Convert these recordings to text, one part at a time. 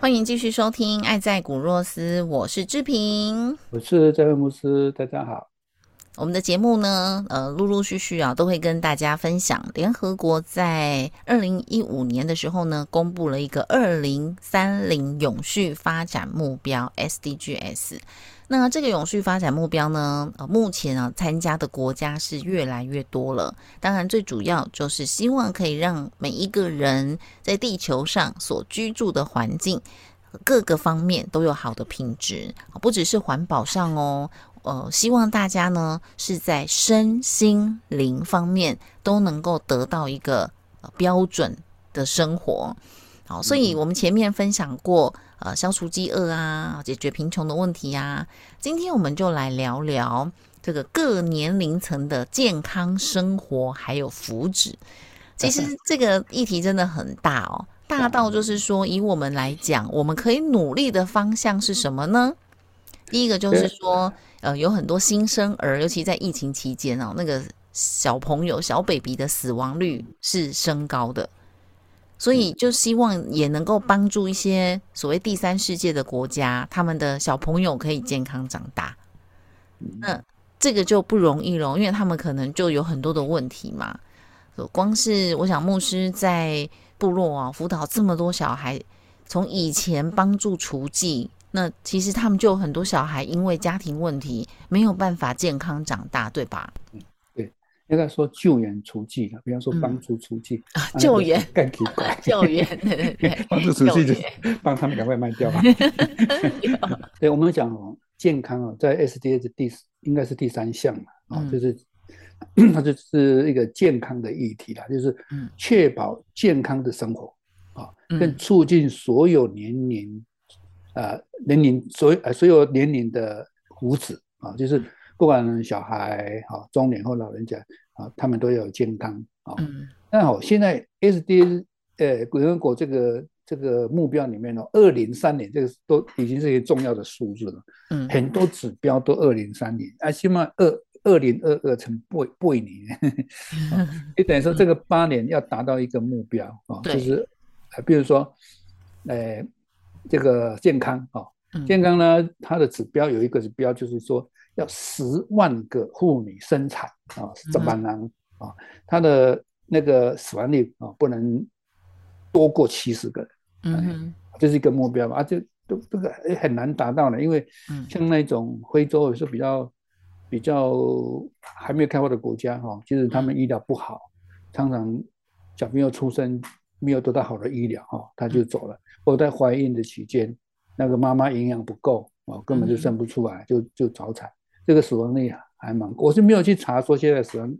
欢迎继续收听《爱在古若斯》，我是志平，我是在位牧师，大家好。我们的节目呢，呃，陆陆续续啊，都会跟大家分享。联合国在二零一五年的时候呢，公布了一个二零三零永续发展目标 （SDGs）。那这个永续发展目标呢，呃，目前啊，参加的国家是越来越多了。当然，最主要就是希望可以让每一个人在地球上所居住的环境各个方面都有好的品质，不只是环保上哦。呃，希望大家呢是在身心灵方面都能够得到一个标准的生活。好，所以我们前面分享过。呃，消除饥饿啊，解决贫穷的问题呀。今天我们就来聊聊这个各年龄层的健康生活还有福祉。其实这个议题真的很大哦，大到就是说，以我们来讲，我们可以努力的方向是什么呢？第一个就是说，呃，有很多新生儿，尤其在疫情期间哦，那个小朋友小 baby 的死亡率是升高的。所以就希望也能够帮助一些所谓第三世界的国家，他们的小朋友可以健康长大。那这个就不容易了，因为他们可能就有很多的问题嘛。光是我想牧师在部落啊辅导这么多小孩，从以前帮助厨技，那其实他们就有很多小孩因为家庭问题没有办法健康长大，对吧？对应该说救援除剂了，比方说帮助除剂啊，救援更奇怪，救援 对对对，帮助除剂就帮他们赶快卖掉吧。对，我们讲哦，健康哦，在 SDS 第应该是第三项嘛，哦，就是 它就是一个健康的议题啦，就是确保健康的生活啊，跟促进所有年龄啊年龄所呃所有年龄的福祉啊，就是不管小孩哈、中年或老人家。啊，他们都要有健康啊。那好，现在 S D 呃，联合国这个这个目标里面呢，二零三年这个都已经是一个重要的数字了。嗯，很多指标都二零三年，啊，起码二二零二二成八八年，你 等于说这个八年要达到一个目标啊，就是呃，比如说，呃，这个健康啊，健康呢，它的指标有一个指标，就是说。要十万个妇女生产啊，是这般难啊，他的那个死亡率啊，不能多过七十个人，嗯，这是一个目标嘛，啊，就都这个很难达到的，因为像那种非洲也是比较比较还没有开发的国家哈，就是他们医疗不好，常常小朋友出生没有得到好的医疗哈，他就走了，我在怀孕的期间，那个妈妈营养不够啊，根本就生不出来，就就早产。这个死亡率还蛮，我是没有去查说现在死亡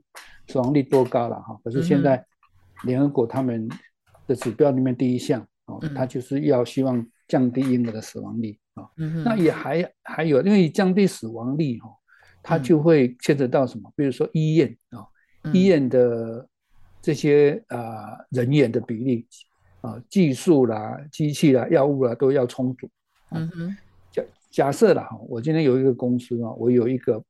死亡率多高了哈。可是现在联合国他们的指标里面第一项哦，他就是要希望降低婴儿的死亡率啊。那也还还有，因为降低死亡率哈，它就会牵扯到什么？比如说医院啊，医院的这些啊人员的比例啊，技术啦、机器啦、药物啦都要充足。嗯哼。假假设啦哈，我今天有一个公司啊，我有一个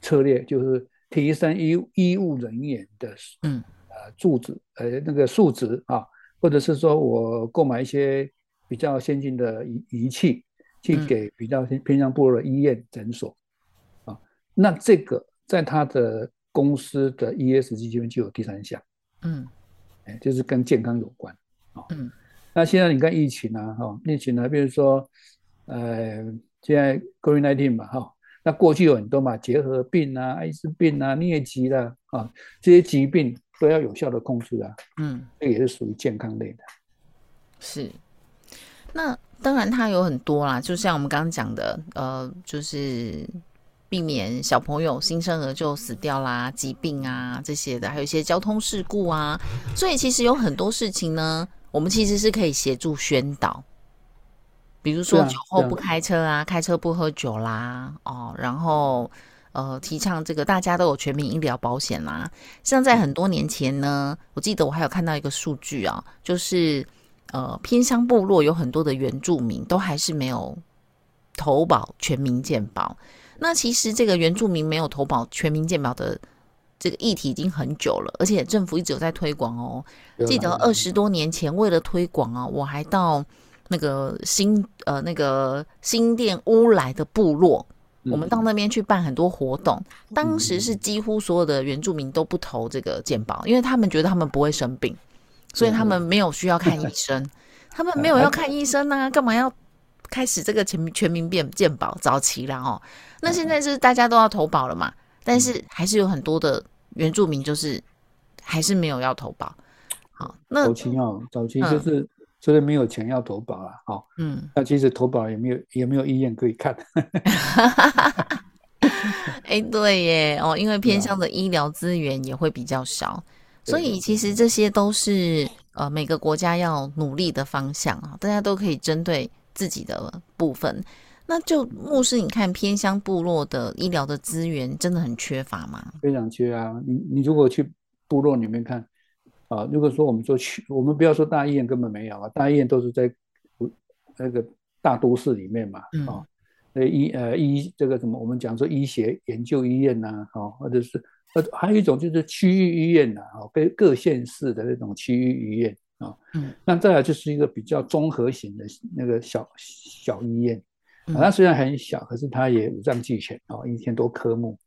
策略，就是提升医医务人员的嗯呃素质呃那个素质啊，或者是说我购买一些比较先进的仪仪器，去给比较偏向部落的医院诊所啊，那这个在他的公司的 ESG 这边就有第三项，嗯，哎，就是跟健康有关啊，嗯，那现在你看疫情啊，哈，疫情呢，比如说呃。现在 COVID-19 嘛，哈，那过去有很多嘛，结核病啊、艾滋病啊、疟疾啦，啊，这些疾病都要有效的控制啊。嗯，这个也是属于健康类的。是。那当然，它有很多啦，就像我们刚刚讲的，呃，就是避免小朋友新生儿就死掉啦、疾病啊这些的，还有一些交通事故啊。所以其实有很多事情呢，我们其实是可以协助宣导，比如说酒后不开车啊，开车不喝酒啦，哦，然后呃，提倡这个大家都有全民医疗保险啦。像在很多年前呢，我记得我还有看到一个数据啊，就是呃，偏乡部落有很多的原住民都还是没有投保全民健保。那其实这个原住民没有投保全民健保的这个议题已经很久了，而且政府一直有在推广哦。记得二十多年前，为了推广啊，我还到那个新呃那个新店乌来的部落，我们到那边去办很多活动。当时是几乎所有的原住民都不投这个健保，因为他们觉得他们不会生病，所以他们没有需要看医生，他们没有要看医生啊，干嘛要开始这个全民全民变健保早期了哦？那现在是大家都要投保了嘛，但是还是有很多的原住民就是还是没有要投保。好，那早期哦，早期就是就是没有钱要投保了，好，嗯，那其实投保也没有也没有医院可以看，哎，对耶，哦，因为偏向的医疗资源也会比较少，所以其实这些都是呃每个国家要努力的方向啊，大家都可以针对自己的部分。那就牧师，你看偏乡部落的医疗的资源真的很缺乏吗？非常缺啊。你你如果去部落里面看啊，如果说我们说去，我们不要说大医院根本没有啊，大医院都是在那个大都市里面嘛，嗯啊，那医呃医这个什么，我们讲说医学研究医院呐、啊，或者是呃还有一种就是区域医院呐、啊，各各县市的那种区域医院啊，嗯，那再来就是一个比较综合型的那个小小医院。嗯啊，它虽然很小，可是它也五脏俱全啊，一天多科目。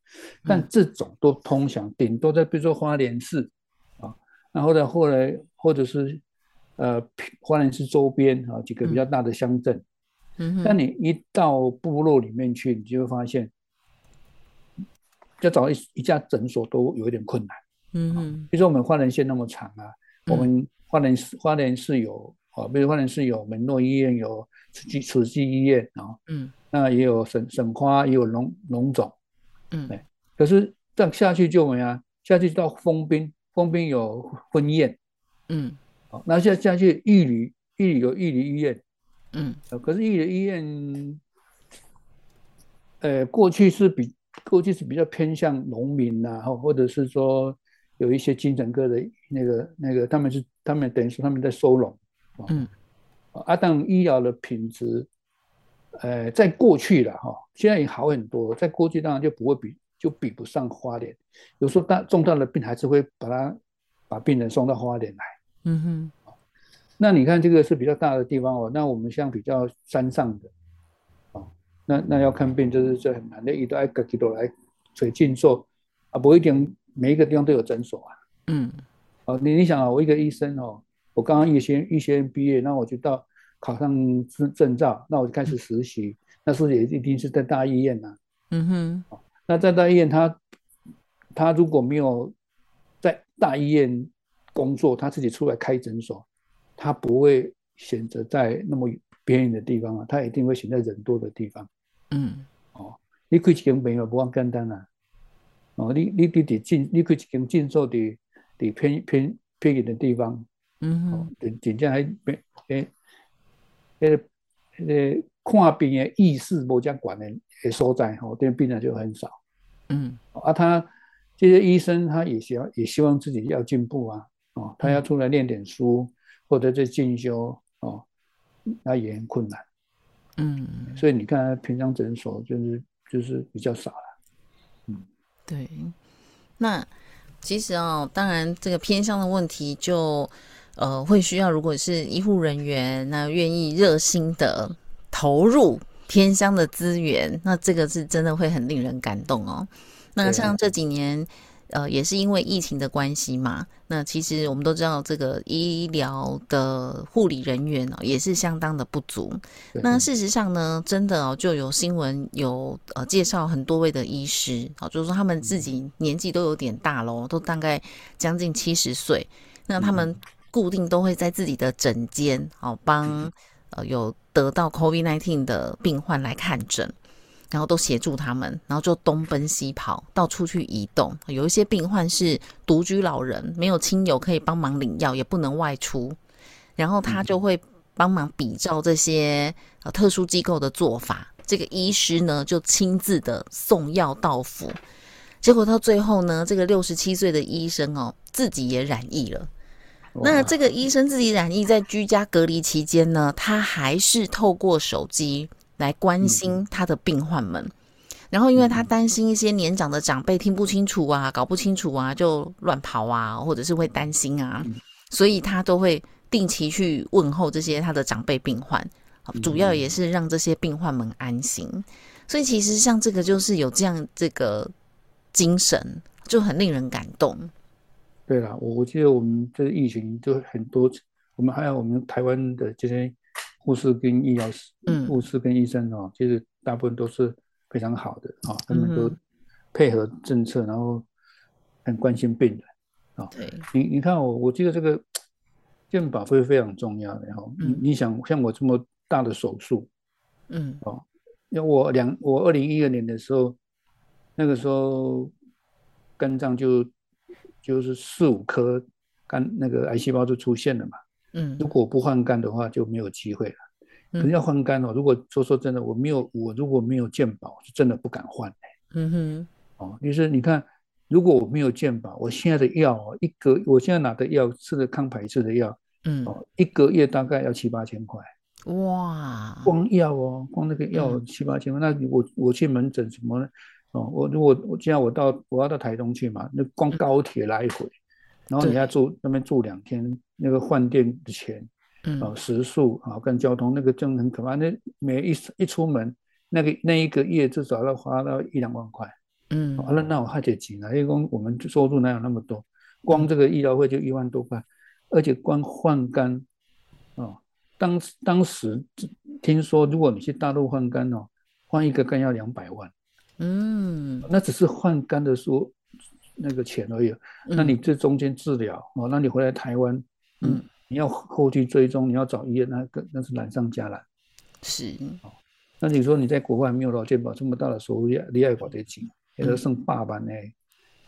但这种都通常，顶多在比如说花莲市啊，然后呢，后来或者是呃花莲市周边啊几个比较大的乡镇。嗯哼，但你一到部落里面去，你就会发现，要找一一家诊所都有一点困难。嗯哼，比如说我们花莲县那么长啊，嗯我们花莲市花莲市有啊，比如花莲市有门诺医院，有慈济慈济医院啊，嗯。那也有省省花，也有龙龙总。嗯。对。可是这样下去就没啊，下去到丰滨，丰滨有婚宴，嗯。好，那下下去玉里，玉里有玉里医院，嗯。呃可是玉里医院，呃，过去是比过去是比较偏向农民呐、或或者是说有一些精神科的那个那个，他们是他们等于说他们在收容，嗯啊，但医疗的品质，呃，在过去了哈，现在也好很多，在过去当然就不会比就比不上花莲，有时候大重大的病还是会把他把病人送到花莲来。嗯哼，那你看这个是比较大的地方哦，那我们像比较山上的，哦，那那要看病就是这很难的，一到挨个几多来水进做啊，不一定每一个地方都有诊所啊。嗯哦，你你想啊，我一个医生哦，我刚刚医学医学院毕业，那我就到考上证证照，那我就开始实习，那是也一定是在大医院啊、嗯哼，那在大医院他，他如果没有在大医院工作，他自己出来开诊所，他不会选择在那么边缘的地方啊，他一定会选在人多的地方。嗯哦你开一间病院不咁简单啊！哦，你你你得进，你开一间诊所伫伫偏偏偏远的地方，嗯哦哼，，真真正迄边诶，迄个迄个看病的意识无遮悬的的所在，吼，这病人就很少。嗯啊，他这些医生他也希望也希望自己要进步啊，哦，他要出来念点书或者在进修哦，那也很困难。嗯，所以你看，平常诊所就是就是比较少了。嗯对。那其实哦，当然这个偏向的问题就呃会需要，如果是医护人员那愿意热心的投入偏乡的资源，那这个是真的会很令人感动哦。那像这几年呃，也是因为疫情的关系嘛。那其实我们都知道，这个医疗的护理人员哦，也是相当的不足。那事实上呢，真的哦，就有新闻有呃介绍很多位的医师，哦，就是说他们自己年纪都有点大喽，都大概将近七十岁。那他们固定都会在自己的诊间哦，帮呃有得到 COVID-19 的病患来看诊。然后都协助他们，然后就东奔西跑，到处去移动。有一些病患是独居老人，没有亲友可以帮忙领药，也不能外出，然后他就会帮忙比照这些呃特殊机构的做法。这个医师呢，就亲自的送药到府。结果到最后呢，这个六十七岁的医生哦，自己也染疫了。那这个医生自己染疫，在居家隔离期间呢，他还是透过手机。来关心他的病患们，然后因为他担心一些年长的长辈听不清楚啊、搞不清楚啊，就乱跑啊，或者是会担心啊，所以他都会定期去问候这些他的长辈病患，主要也是让这些病患们安心。所以其实像这个就是有这样这个精神，就很令人感动。对了，我我记得我们这个疫情就很多，我们还有我们台湾的这些。护士跟医疗师，护士跟医生哦，其实大部分都是非常好的啊，他们都配合政策，然后很关心病人啊。对，你你看我，我记得这个 健保会非常重要的哈。你你想像我这么大的手术，嗯，哦，因为我两我二零一二年的时候，那个时候肝脏就就是四五颗肝那个癌细胞就出现了嘛。嗯，如果不换肝的话就没有机会了。可是要换肝哦，如果说说真的，我没有我如果没有健保，是真的不敢换嗯哼，哦，就是你看，如果我没有健保，我现在的药哦，一个我现在拿的药吃的抗排斥的药，嗯，哦，一个月大概要七八千块。哇，光药哦，光那个药七八千块，那我我去门诊什么呢？哦，我如果我现在我到我要到台东去嘛，那光高铁来回。然后你要住那边住两天，那个饭店的钱，啊，食宿啊，跟交通那个真的很可怕。那每一一出门，那个那一个月至少要花到一两万块。嗯，完了那我还得紧啊，因为光我们收入哪有那么多？光这个医疗费就一万多块，而且光换肝，哦，当当时听说如果你去大陆换肝哦，换一个肝要两百万。嗯，那只是换肝的时候。那个钱而已，那你这中间治疗哦，那你回来台湾，嗯，你要后续追踪，你要找医院，那个那是难上加难。是。哦，那你说你在国外没有劳健保这么大的收入，你爱保得紧，也都剩八万呢，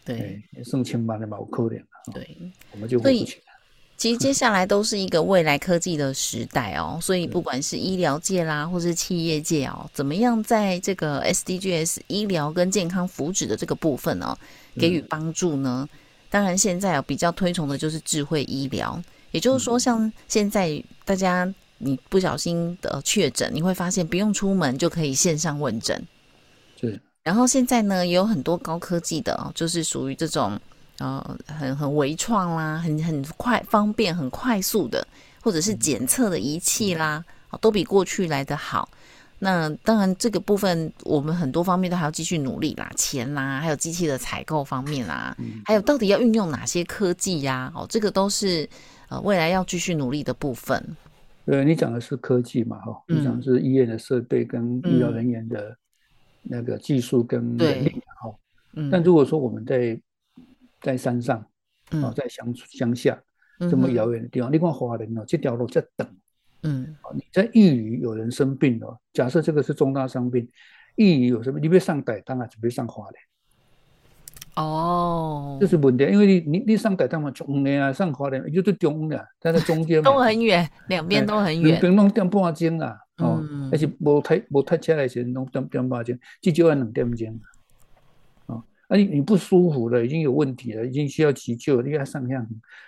对，剩千万的嘛，我扣点了。对，我们就付不起。其实接下来都是一个未来科技的时代哦，所以不管是医疗界啦，或是企业界哦，怎么样在这个 SDGs 医疗跟健康福祉的这个部分哦，给予帮助呢？当然，现在啊比较推崇的就是智慧医疗，也就是说，像现在大家你不小心的确诊，你会发现不用出门就可以线上问诊。对。然后现在呢，也有很多高科技的哦，就是属于这种。呃，很很微创啦，很很快方便、很快速的，或者是检测的仪器啦，都比过去来的好。那当然，这个部分我们很多方面都还要继续努力啦，钱啦，还有机器的采购方面啦，还有到底要运用哪些科技呀？哦，这个都是呃未来要继续努力的部分。对，你讲的是科技嘛？哈，你讲的是医院的设备跟医疗人员的那个技术跟能力。哈，嗯。但如果说我们在在山上，哦，在乡乡下这么遥远的地方，你看华人哦，这条路在等，嗯，你在玉里有人生病了，假设这个是重大伤病，玉里有什么？你别上台当啊，准备上华人。哦，这是问题，因为你你你上台当嘛中的啊，上华人就是中的，在那中间 都很远，两边都很远，两边弄点半斤啊，哦，而且无太无太车来时弄点点半钟，至少要两点钟。啊，你你不舒服了，已经有问题了，已经需要急救，你看上下，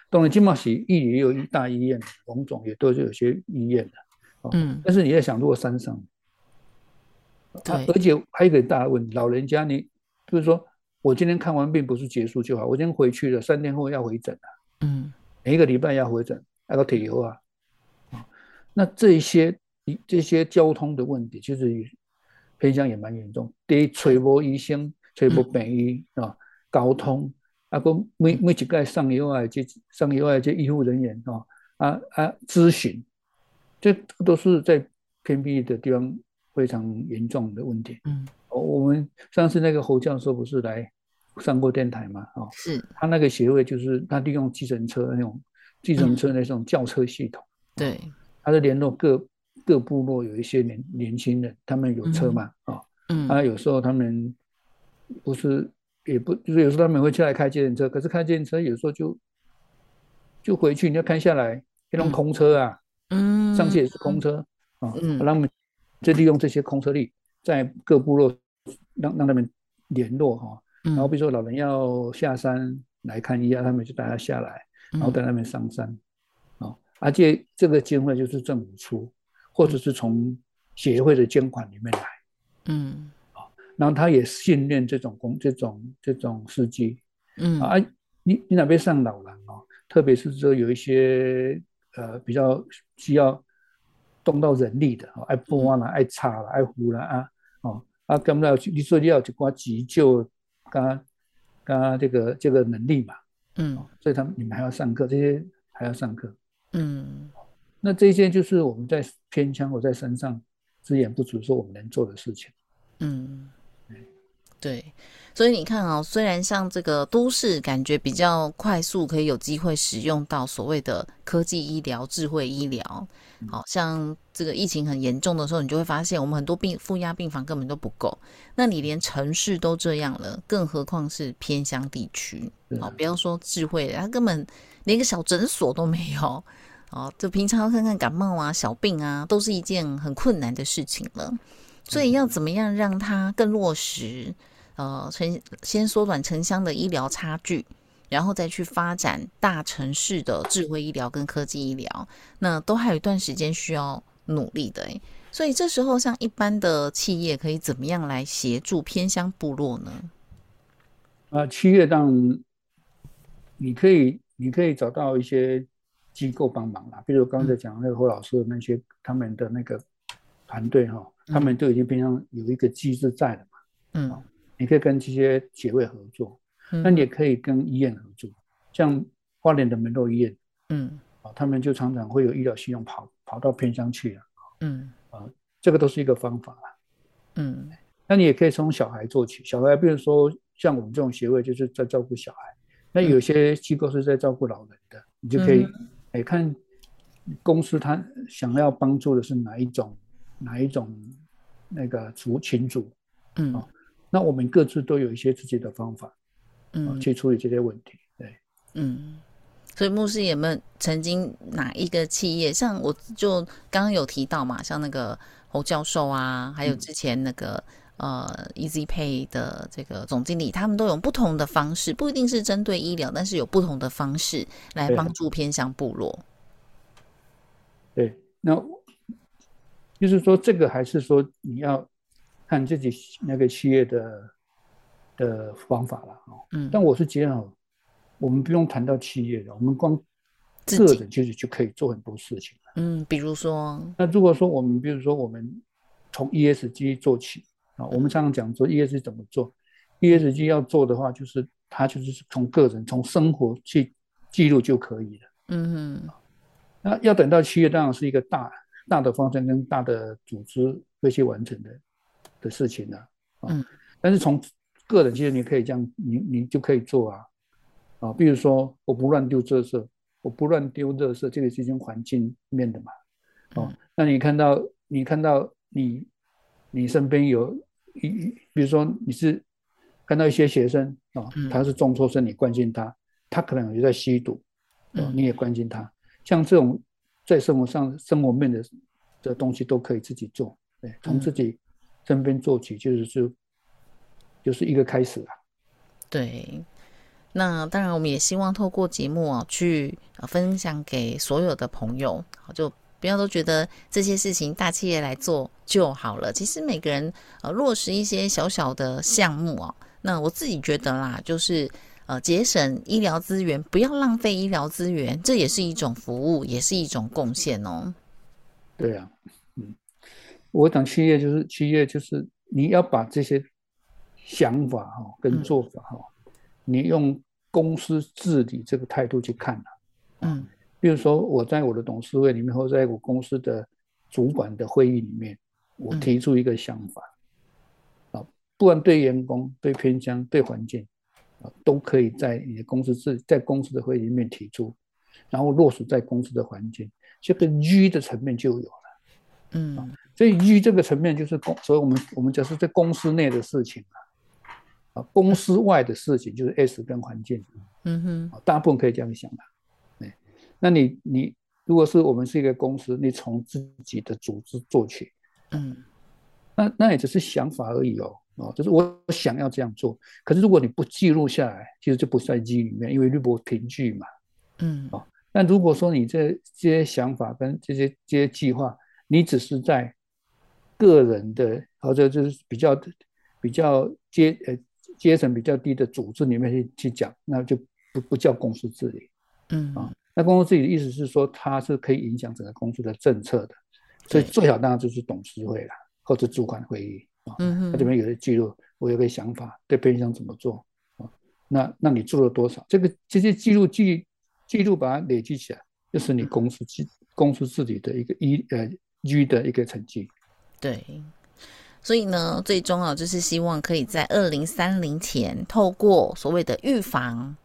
当然，金马喜医也有一大医院，龙总也都是有些医院的，嗯，但是你在想，如果山上，对，而且还有一个大问题，老人家，你就是说，我今天看完病不是结束就好，我今天回去了，三天后要回诊了，嗯，每一个礼拜要回诊，那个铁油啊，啊，那这些这些交通的问题，其实偏向也蛮严重，得吹波医生。吹不便宜啊，交通。啊，个每每一个上游啊，这上游啊，这医护人员哦，啊啊咨询，这都是在偏僻的地方非常严重的问题。嗯，我们上次那个侯教授不是来上过电台嘛？哦，是。他那个协会就是他利用计程车那种计程车那种轿车系统，对，他是联络各各部落有一些年年轻人，他们有车嘛？啊，嗯。啊，有时候他们不是。也不就是有时候他们会出来开接人车，可是开接人车有时候就就回去，你要开下来那种空车啊，嗯，上去也是空车啊，嗯。让他们就利用这些空车力，在各部落让让他们联络哈，然后比如说老人要下山来看一下，他们就带他下来，然后带他们上山啊，而且这个经费就是政府出，或者是从协会的捐款里面来，嗯。然后他也训练这种工、这种这种司机，嗯。啊，你你哪边上老人哦，特别是说有一些呃比较需要动到人力的，爱拨啦、爱插啦、爱扶啦啊，哦啊，根本要你说你要去挂急救，跟跟这个这个能力嘛，嗯，所以他们你们还要上课，这些还要上课，嗯，那这些就是我们在偏乡或在山上资源不足，说我们能做的事情，嗯。对，所以你看啊，虽然像这个都市感觉比较快速，可以有机会使用到所谓的科技医疗、智慧医疗，好像这个疫情很严重的时候，你就会发现我们很多病负压病房根本都不够。那你连城市都这样了，更何况是偏乡地区？好，不要说智慧，它根本连个小诊所都没有。哦，就平常看看感冒啊、小病啊，都是一件很困难的事情了。所以要怎么样让它更落实？呃，城先缩短城乡的医疗差距，然后再去发展大城市的智慧医疗跟科技医疗，那都还有一段时间需要努力的诶。所以这时候，像一般的企业可以怎么样来协助偏乡部落呢？啊，企业当你可以，你可以找到一些机构帮忙啦，比如刚才讲那个侯老师的那些他们的那个团队哈，他们都已经变成有一个机制在了嘛，嗯。你可以跟这些协会合作，那你也可以跟医院合作，像花莲的门诺医院，嗯，啊，他们就常常会有医疗信用跑跑到偏乡去了，嗯，啊，这个都是一个方法啦，嗯，那你也可以从小孩做起，小孩比如说像我们这种协会就是在照顾小孩，那有些机构是在照顾老人的，你就可以，哎，看公司他想要帮助的是哪一种哪一种那个族群组，嗯。那我们各自都有一些自己的方法，嗯，去处理这些问题。对，嗯，所以牧师有没有曾经哪一个企业，像我就刚刚有提到嘛，像那个侯教授啊，还有之前那个呃 Easy Pay 的这个总经理，他们都有不同的方式，不一定是针对医疗，但是有不同的方式来帮助偏向部落。对，那就是说，这个还是说你要。看自己那个企业的的方法了哦，嗯，但我是觉得，我们不用谈到企业的，我们光个人其实就可以做很多事情了，嗯，比如说，那如果说我们比如说我们从 ESG 做起啊，我们常常讲说 ESG 怎么做，ESG 要做的话，就是它就是从个人从生活去记录就可以了，嗯，那要等到企业当然是一个大大的方针跟大的组织会去完成的。的事情呢，嗯，但是从个人其实你可以这样，你你就可以做啊，啊，比如说我不乱丢垃圾，我不乱丢垃圾，这个是一种环境面的嘛，哦，那你看到你看到你你身边有一，比如说你是看到一些学生啊，他是中辍生，你关心他，他可能也在吸毒，哦，你也关心他，像这种在生活上生活面的的东西都可以自己做，对，从自己。身边做起就是就就是一个开始啊。对，那当然我们也希望透过节目啊，去分享给所有的朋友，就不要都觉得这些事情大企业来做就好了。其实每个人呃落实一些小小的项目哦，那我自己觉得啦，就是呃节省医疗资源，不要浪费医疗资源，这也是一种服务，也是一种贡献哦。对啊。嗯我讲企业就是企业，就是你要把这些想法哈跟做法哈，你用公司治理这个态度去看啊。嗯比如说，我在我的董事会里面，或者在我公司的主管的会议里面，我嗯提出一个想法，啊，不管对员工、对偏乡、对环境，啊，都可以在你的公司自在公司的会议里面提出，然后落实在公司的环境，这个 G 的层面就有了。嗯所以 G 这个层面就是公，所以我们我们讲是在公司内的事情啊，啊，公司外的事情就是 S 跟环境。嗯哼，啊，大部分可以这样想的。哎，那你你如果是我们是一个公司，你从自己的组织做起，嗯那那也只是想法而已哦。哦，就是我想要这样做，可是如果你不记录下来，其实就不在记里面，因为律不凭据嘛。嗯哦但如果说你这这些想法跟这些这些计划，你只是在个人的或者就是比较比较阶呃阶层比较低的组织里面去去讲，那就不不叫公司治理。嗯啊那公司治理的意思是说，它是可以影响整个公司的政策的，所以最好当然就是董事会啦，或者主管会议啊。嗯哼，它这边有些记录，我有个想法，对偏向怎么做啊？那那你做了多少？这个这些记录记记录把它累积起来，就是你公司自公司自己的一个一呃 G 的一个成绩。对。所以呢，最终啊，就是希望可以在二零三零前，透过所谓的预防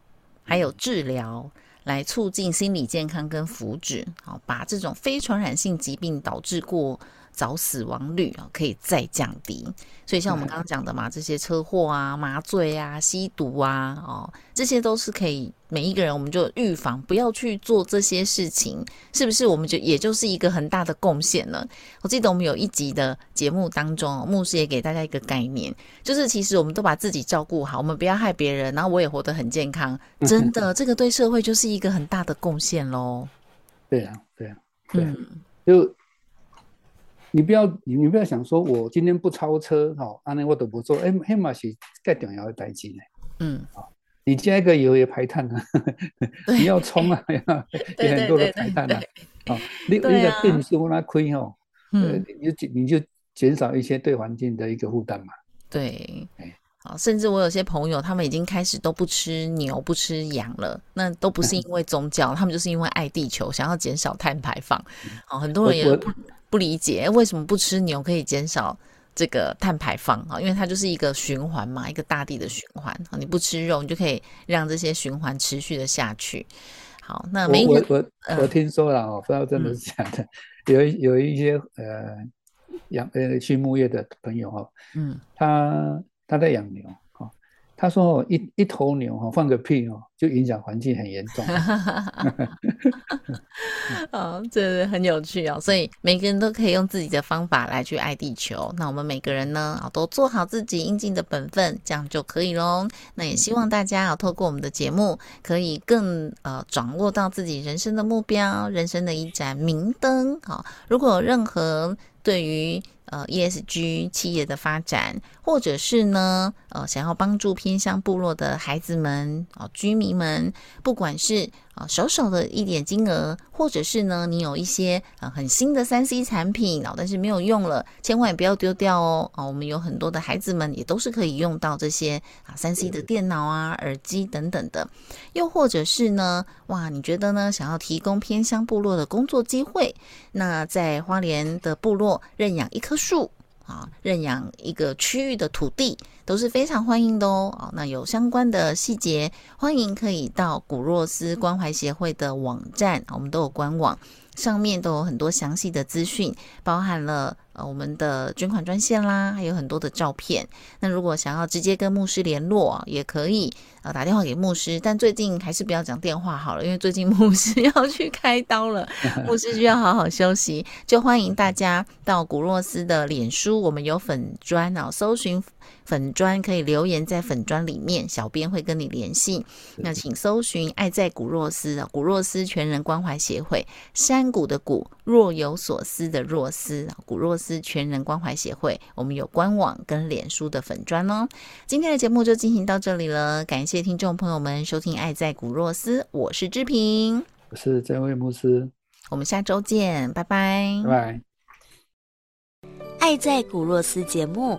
还有治疗，来促进心理健康跟福祉，好，把这种非传染性疾病导致过早死亡率啊，可以再降低。所以像我们刚刚讲的嘛，这些车祸啊、麻醉啊、吸毒啊，哦，这些都是可以每一个人我们就预防，不要去做这些事情，是不是？我们就也就是一个很大的贡献了。我记得我们有一集的节目当中哦，牧师也给大家一个概念，就是其实我们都把自己照顾好，我们不要害别人，然后我也活得很健康，真的，这个对社会就是一个很大的贡献喽。对啊，对啊，对啊嗯就你不要你你不要想说我今天不超车哈，安尼我都不做，哎，黑马是更重要的代志呢。嗯，你加一个油也排碳啊，对 你要冲啊，要对也很多的排碳啊对。啊，你你的变数那亏哦，呃嗯，，你就你就减少一些对环境的一个负担嘛。对哎。好，甚至我有些朋友，他们已经开始都不吃牛、不吃羊了，那都不是因为宗教，他们就是因为爱地球，想要减少碳排放。好，很多人也不不理解为什么不吃牛可以减少这个碳排放啊，因为它就是一个循环嘛，一个大地的循环啊。你不吃肉，你就可以让这些循环持续的下去。好，那我我我嗯我听说了哦，不知道真的是假的，有一有一些呃养呃畜牧业的朋友哦，嗯他他在养牛哦，他说一一头牛哈放个屁哦，就影响环境很严重。哦，这很有趣哦，所以每个人都可以用自己的方法来去爱地球。那我们每个人呢，啊，都做好自己应尽的本分，这样就可以喽。那也希望大家啊，透过我们的节目，可以更呃掌握到自己人生的目标，人生的一盏明灯。好，如果有任何对于呃 ESG 企业的发展，或者是呢呃想要帮助偏乡部落的孩子们啊、居民们，不管是啊少少的一点金额，或者是呢你有一些啊很新的三 C 产品啊，但是没有用了，千万也不要丢掉哦啊！我们有很多的孩子们也都是可以用到这些啊三 C 的电脑啊、耳机等等的，又或者是呢哇，你觉得呢想要提供偏乡部落的工作机会，那在花莲的部落认养一棵树。啊，认养一个区域的土地都是非常欢迎的哦。啊，那有相关的细节，欢迎可以到古若斯关怀协会的网站，我们都有官网，上面都有很多详细的资讯，包含了呃我们的捐款专线啦，还有很多的照片。那如果想要直接跟牧师联络，也可以呃打电话给牧师，但最近还是不要讲电话好了，因为最近牧师要去开刀了，牧师需要好好休息。就欢迎大家到古若斯的脸书，我们有粉砖哦，搜寻粉砖可以留言在粉砖里面，小编会跟你联系。那请搜寻“爱在古若斯”啊，古若斯全人关怀协会，山谷的谷，若有所思的若斯啊，古若斯全人关怀协会，我们有官网跟脸书的粉砖哦。今天的节目就进行到这里了，感谢听众朋友们收听《爱在古若斯》，我是志平，我是这位牧师，我们下周见，拜拜拜拜。爱在古若斯节目